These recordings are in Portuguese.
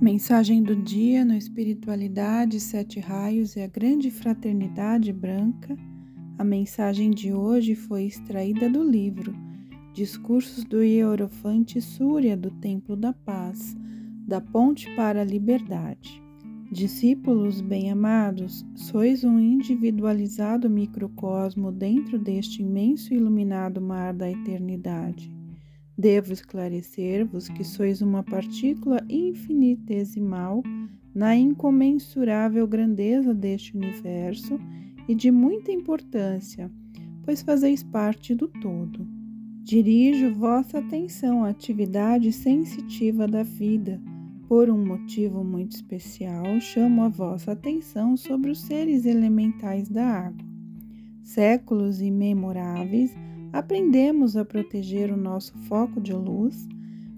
Mensagem do dia no Espiritualidade, Sete Raios e a Grande Fraternidade Branca. A mensagem de hoje foi extraída do livro Discursos do Hierofante Súria do Templo da Paz, da Ponte para a Liberdade. Discípulos bem-amados, sois um individualizado microcosmo dentro deste imenso e iluminado mar da eternidade. Devo esclarecer-vos que sois uma partícula infinitesimal na incomensurável grandeza deste universo e de muita importância, pois fazeis parte do todo. Dirijo vossa atenção à atividade sensitiva da vida. Por um motivo muito especial, chamo a vossa atenção sobre os seres elementais da água. Séculos imemoráveis aprendemos a proteger o nosso foco de luz,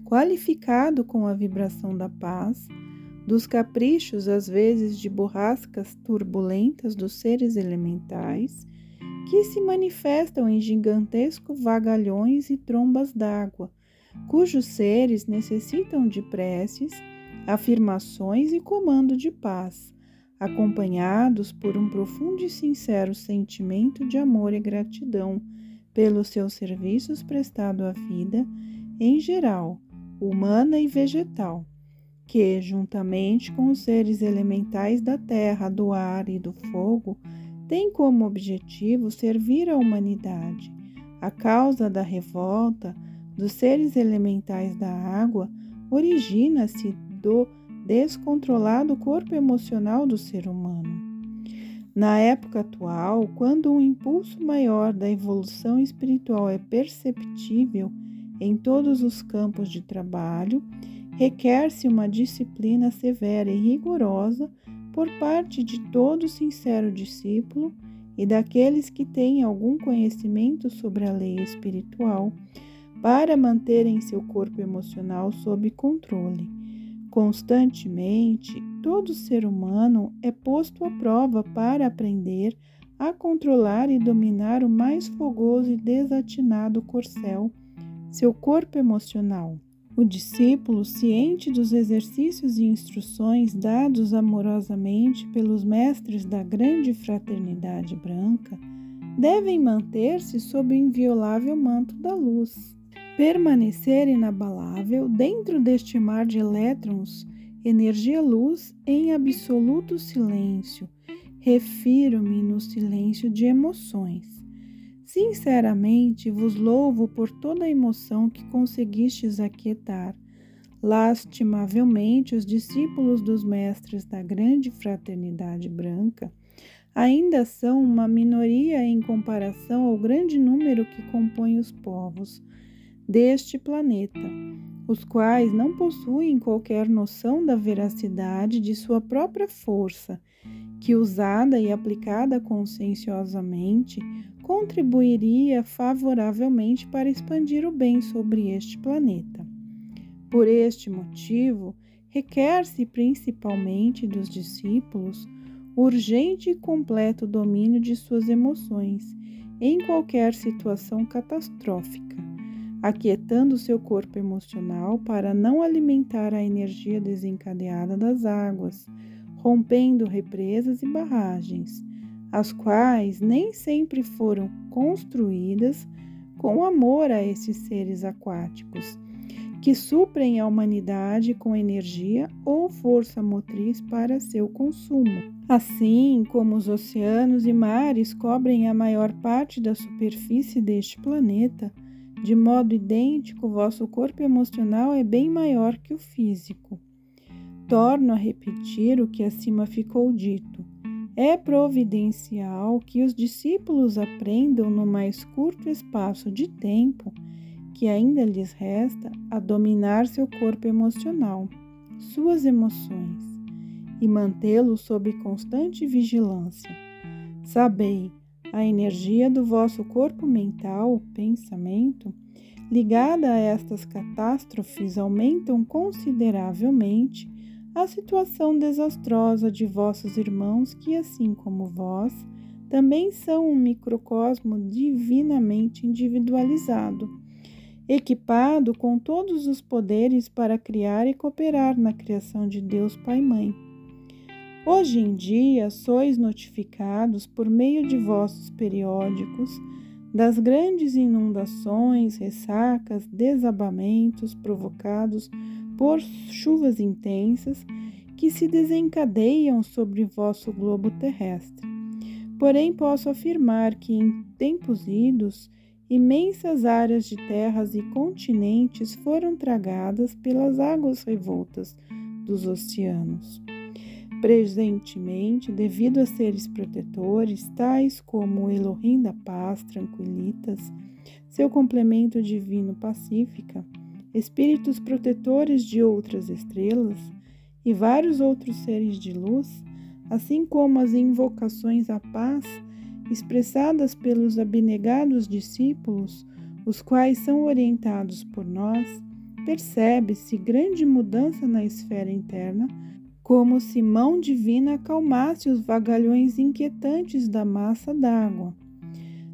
qualificado com a vibração da paz, dos caprichos, às vezes de borrascas turbulentas dos seres elementais, que se manifestam em gigantescos vagalhões e trombas d'água, cujos seres necessitam de preces, afirmações e comando de paz, acompanhados por um profundo e sincero sentimento de amor e gratidão pelos seus serviços prestados à vida, em geral, humana e vegetal, que, juntamente com os seres elementais da terra, do ar e do fogo, tem como objetivo servir a humanidade. A causa da revolta dos seres elementais da água origina-se do descontrolado corpo emocional do ser humano. Na época atual, quando um impulso maior da evolução espiritual é perceptível em todos os campos de trabalho, requer-se uma disciplina severa e rigorosa por parte de todo sincero discípulo e daqueles que têm algum conhecimento sobre a lei espiritual, para manterem seu corpo emocional sob controle Constantemente, todo ser humano é posto à prova para aprender a controlar e dominar o mais fogoso e desatinado corcel, seu corpo emocional. O discípulo, ciente dos exercícios e instruções dados amorosamente pelos mestres da grande fraternidade branca, devem manter-se sob o inviolável manto da luz permanecer inabalável dentro deste mar de elétrons, energia-luz em absoluto silêncio. Refiro-me no silêncio de emoções. Sinceramente vos louvo por toda a emoção que conseguistes aquietar. Lastimavelmente, os discípulos dos mestres da grande fraternidade branca ainda são uma minoria em comparação ao grande número que compõe os povos deste planeta, os quais não possuem qualquer noção da veracidade de sua própria força, que usada e aplicada conscienciosamente contribuiria favoravelmente para expandir o bem sobre este planeta. Por este motivo, requer-se principalmente dos discípulos urgente e completo domínio de suas emoções em qualquer situação catastrófica aquietando seu corpo emocional para não alimentar a energia desencadeada das águas, rompendo represas e barragens, as quais nem sempre foram construídas com amor a esses seres aquáticos, que suprem a humanidade com energia ou força motriz para seu consumo. Assim como os oceanos e mares cobrem a maior parte da superfície deste planeta, de modo idêntico, vosso corpo emocional é bem maior que o físico. Torno a repetir o que acima ficou dito. É providencial que os discípulos aprendam no mais curto espaço de tempo que ainda lhes resta a dominar seu corpo emocional, suas emoções, e mantê-lo sob constante vigilância. Sabei a energia do vosso corpo mental, pensamento, ligada a estas catástrofes, aumentam consideravelmente a situação desastrosa de vossos irmãos, que, assim como vós, também são um microcosmo divinamente individualizado equipado com todos os poderes para criar e cooperar na criação de Deus Pai e Mãe. Hoje em dia, sois notificados por meio de vossos periódicos das grandes inundações, ressacas, desabamentos provocados por chuvas intensas que se desencadeiam sobre vosso globo terrestre. Porém, posso afirmar que em tempos idos, imensas áreas de terras e continentes foram tragadas pelas águas revoltas dos oceanos. Presentemente, devido a seres protetores, tais como o Elohim da Paz, Tranquilitas, seu complemento divino Pacífica, espíritos protetores de outras estrelas e vários outros seres de luz, assim como as invocações à paz expressadas pelos abnegados discípulos, os quais são orientados por nós, percebe-se grande mudança na esfera interna como se mão divina acalmasse os vagalhões inquietantes da massa d'água.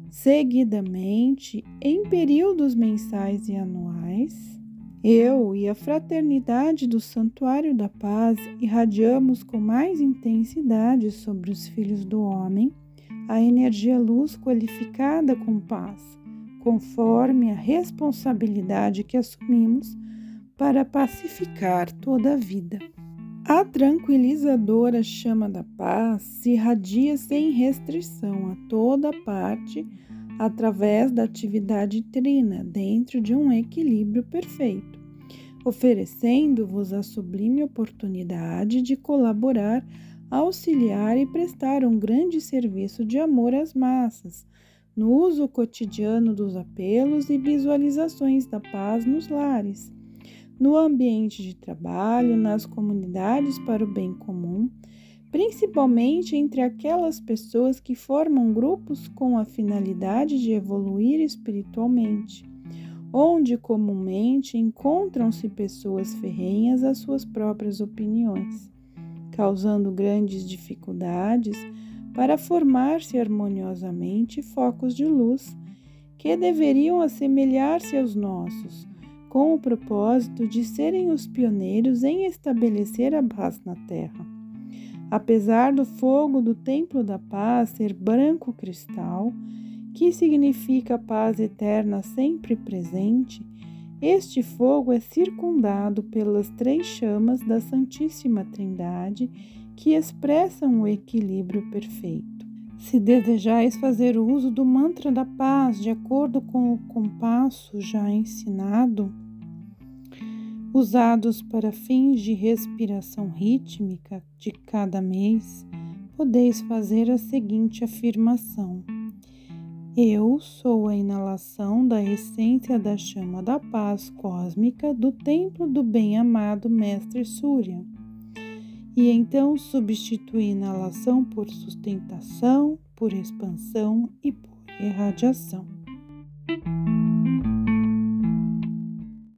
Seguidamente, em períodos mensais e anuais, eu e a fraternidade do Santuário da Paz irradiamos com mais intensidade sobre os filhos do homem a energia luz qualificada com paz, conforme a responsabilidade que assumimos para pacificar toda a vida. A tranquilizadora chama da paz se irradia sem restrição a toda parte através da atividade trina dentro de um equilíbrio perfeito, oferecendo-vos a sublime oportunidade de colaborar, auxiliar e prestar um grande serviço de amor às massas, no uso cotidiano dos apelos e visualizações da paz nos lares no ambiente de trabalho, nas comunidades para o bem comum, principalmente entre aquelas pessoas que formam grupos com a finalidade de evoluir espiritualmente, onde comumente encontram-se pessoas ferrenhas às suas próprias opiniões, causando grandes dificuldades para formar-se harmoniosamente focos de luz que deveriam assemelhar-se aos nossos com o propósito de serem os pioneiros em estabelecer a paz na Terra. Apesar do fogo do Templo da Paz ser branco cristal, que significa paz eterna sempre presente, este fogo é circundado pelas três chamas da Santíssima Trindade que expressam o equilíbrio perfeito. Se desejais fazer uso do mantra da paz de acordo com o compasso já ensinado, usados para fins de respiração rítmica de cada mês, podeis fazer a seguinte afirmação: Eu sou a inalação da essência da chama da paz cósmica do templo do bem-amado Mestre Surya e então substitui inalação por sustentação, por expansão e por irradiação.